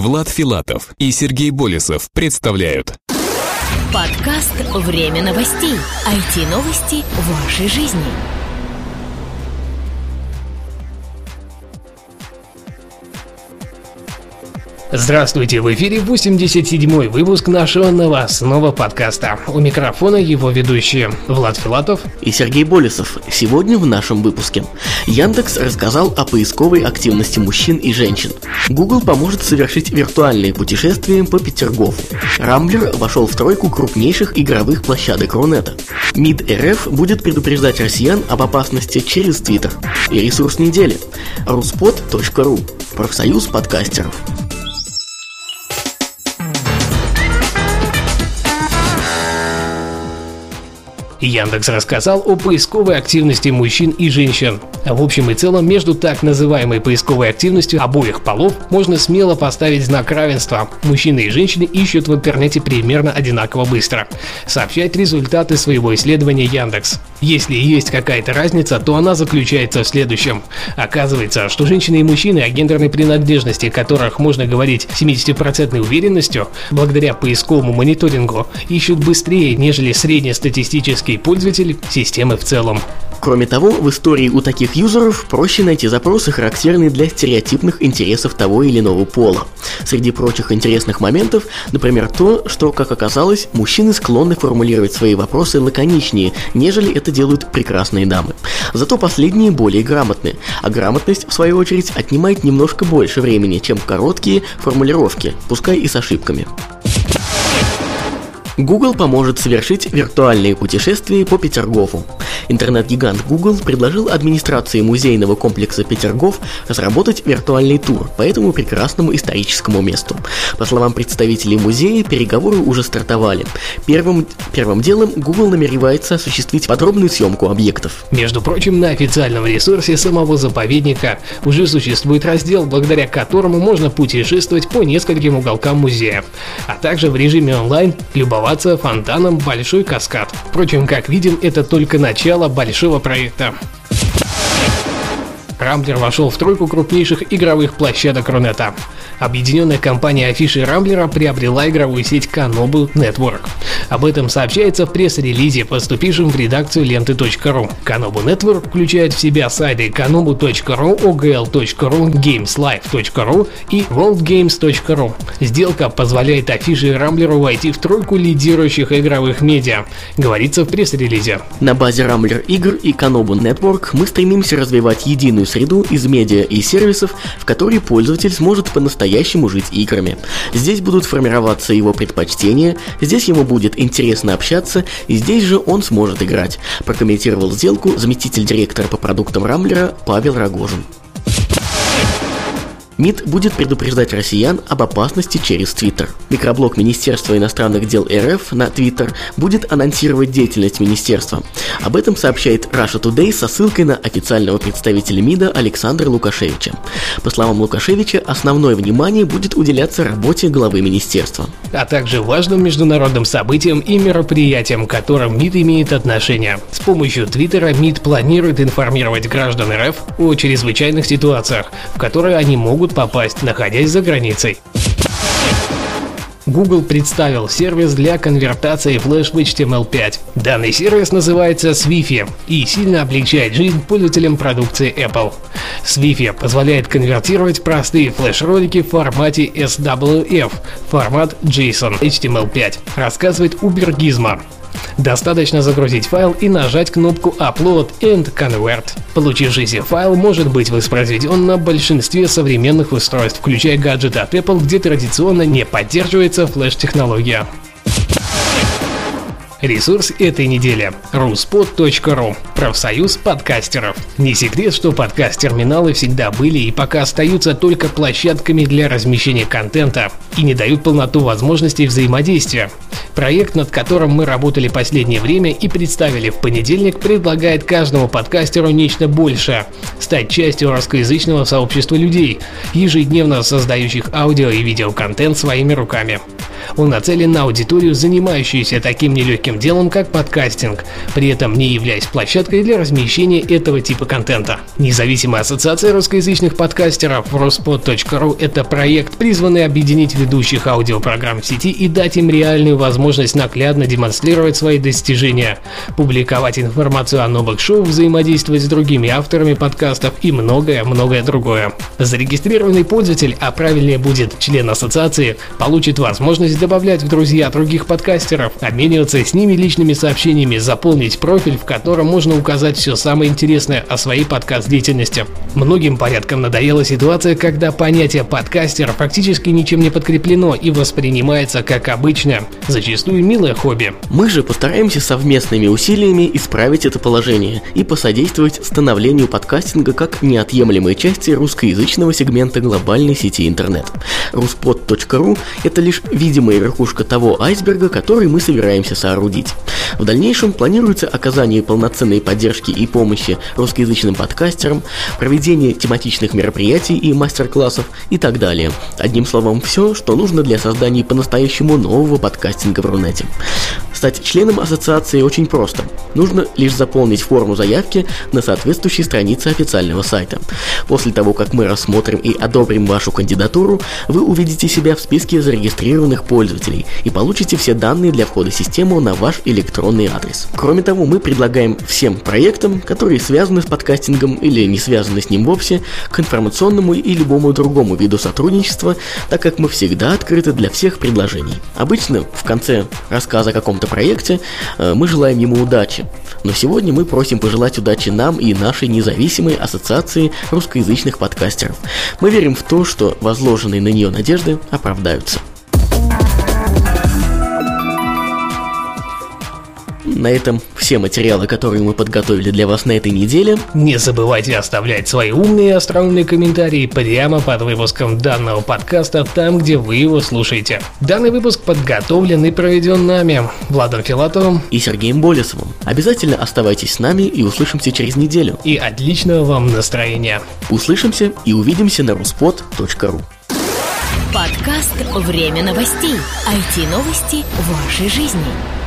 Влад Филатов и Сергей Болесов представляют Подкаст «Время новостей». IT-новости в вашей жизни. Здравствуйте, в эфире 87-й выпуск нашего новостного подкаста. У микрофона его ведущие Влад Филатов и Сергей Болесов. Сегодня в нашем выпуске. Яндекс рассказал о поисковой активности мужчин и женщин. Google поможет совершить виртуальные путешествия по Петергофу. Рамблер вошел в тройку крупнейших игровых площадок Рунета. МИД РФ будет предупреждать россиян об опасности через Твиттер. И ресурс недели. ruspod.ru. Профсоюз подкастеров. Яндекс рассказал о поисковой активности мужчин и женщин. В общем и целом, между так называемой поисковой активностью обоих полов можно смело поставить знак равенства. Мужчины и женщины ищут в интернете примерно одинаково быстро. Сообщает результаты своего исследования Яндекс. Если есть какая-то разница, то она заключается в следующем. Оказывается, что женщины и мужчины, о гендерной принадлежности которых можно говорить 70% уверенностью, благодаря поисковому мониторингу, ищут быстрее, нежели среднестатистический российский пользователь системы в целом. Кроме того, в истории у таких юзеров проще найти запросы, характерные для стереотипных интересов того или иного пола. Среди прочих интересных моментов, например, то, что, как оказалось, мужчины склонны формулировать свои вопросы лаконичнее, нежели это делают прекрасные дамы. Зато последние более грамотны, а грамотность, в свою очередь, отнимает немножко больше времени, чем короткие формулировки, пускай и с ошибками. Google поможет совершить виртуальные путешествия по Петергофу. Интернет-гигант Google предложил администрации музейного комплекса Петергоф разработать виртуальный тур по этому прекрасному историческому месту. По словам представителей музея, переговоры уже стартовали. Первым, первым делом Google намеревается осуществить подробную съемку объектов. Между прочим, на официальном ресурсе самого заповедника уже существует раздел, благодаря которому можно путешествовать по нескольким уголкам музея, а также в режиме онлайн любоваться фонтаном Большой Каскад. Впрочем, как видим, это только начало большого проекта. Рамблер вошел в тройку крупнейших игровых площадок Рунета. Объединенная компания афиши Рамблера приобрела игровую сеть Kanobu Network. Об этом сообщается в пресс-релизе, поступившем в редакцию ленты.ру. Kanobu Network включает в себя сайты kanobu.ru, ogl.ru, gameslife.ru и worldgames.ru. Сделка позволяет афише Рамблеру войти в тройку лидирующих игровых медиа, говорится в пресс-релизе. На базе Рамблер игр и Kanobu Network мы стремимся развивать единую среду из медиа и сервисов, в которой пользователь сможет по-настоящему жить играми. Здесь будут формироваться его предпочтения, здесь ему будет интересно общаться, и здесь же он сможет играть, прокомментировал сделку заместитель директора по продуктам Рамблера Павел Рогожин. МИД будет предупреждать россиян об опасности через Твиттер. Микроблог Министерства иностранных дел РФ на Твиттер будет анонсировать деятельность министерства. Об этом сообщает Russia Today со ссылкой на официального представителя МИДа Александра Лукашевича. По словам Лукашевича, основное внимание будет уделяться работе главы министерства. А также важным международным событиям и мероприятиям, к которым МИД имеет отношение. С помощью Твиттера МИД планирует информировать граждан РФ о чрезвычайных ситуациях, в которые они могут могут попасть, находясь за границей. Google представил сервис для конвертации флеш в HTML5. Данный сервис называется Swift и сильно облегчает жизнь пользователям продукции Apple. Swift позволяет конвертировать простые флеш-ролики в формате SWF, формат JSON HTML5, рассказывает Uber Gizmo. Достаточно загрузить файл и нажать кнопку Upload and Convert. Получившийся файл может быть воспроизведен на большинстве современных устройств, включая гаджеты от Apple, где традиционно не поддерживается флеш-технология. Ресурс этой недели – ruspod.ru – профсоюз подкастеров. Не секрет, что подкаст-терминалы всегда были и пока остаются только площадками для размещения контента и не дают полноту возможностей взаимодействия. Проект, над которым мы работали последнее время и представили в понедельник, предлагает каждому подкастеру нечто большее – стать частью русскоязычного сообщества людей, ежедневно создающих аудио и видеоконтент своими руками. Он нацелен на аудиторию, занимающуюся таким нелегким делом, как подкастинг, при этом не являясь площадкой для размещения этого типа контента. Независимая ассоциация русскоязычных подкастеров Ruspod.ru – это проект, призванный объединить ведущих аудиопрограмм в сети и дать им реальную возможность наглядно демонстрировать свои достижения, публиковать информацию о новых шоу, взаимодействовать с другими авторами подкастов и многое-многое другое. Зарегистрированный пользователь, а правильнее будет член ассоциации, получит возможность добавлять в друзья других подкастеров, обмениваться с ними личными сообщениями, заполнить профиль, в котором можно указать все самое интересное о своей подкаст-деятельности. Многим порядком надоела ситуация, когда понятие подкастер фактически ничем не подкреплено и воспринимается как обычное, зачастую милое хобби. Мы же постараемся совместными усилиями исправить это положение и посодействовать становлению подкастинга как неотъемлемой части русскоязычного сегмента глобальной сети интернет. ruspod.ru – это лишь видимая верхушка того айсберга, который мы собираемся соорудить. В дальнейшем планируется оказание полноценной поддержки и помощи русскоязычным подкастерам, проведение тематичных мероприятий и мастер-классов и так далее. Одним словом, все, что нужно для создания по-настоящему нового подкастинга в Рунете. Стать членом ассоциации очень просто. Нужно лишь заполнить форму заявки на соответствующей странице официального сайта. После того, как мы рассмотрим и одобрим вашу кандидатуру, вы увидите себя в списке зарегистрированных пользователей и получите все данные для входа в систему на ваш электронный адрес. Кроме того, мы предлагаем всем проектам, которые связаны с подкастингом или не связаны с ним вовсе, к информационному и любому другому виду сотрудничества, так как мы всегда открыты для всех предложений. Обычно в конце рассказа о каком-то проекте э, мы желаем ему удачи, но сегодня мы просим пожелать удачи нам и нашей независимой ассоциации русскоязычных подкастеров. Мы верим в то, что возложенные на нее надежды оправдаются. На этом все материалы, которые мы подготовили для вас на этой неделе. Не забывайте оставлять свои умные и остроумные комментарии прямо под выпуском данного подкаста, там, где вы его слушаете. Данный выпуск подготовлен и проведен нами, Владом Филатовым и Сергеем Болесовым. Обязательно оставайтесь с нами и услышимся через неделю. И отличного вам настроения. Услышимся и увидимся на ruspod.ru. Подкаст «Время новостей». IT-новости вашей жизни.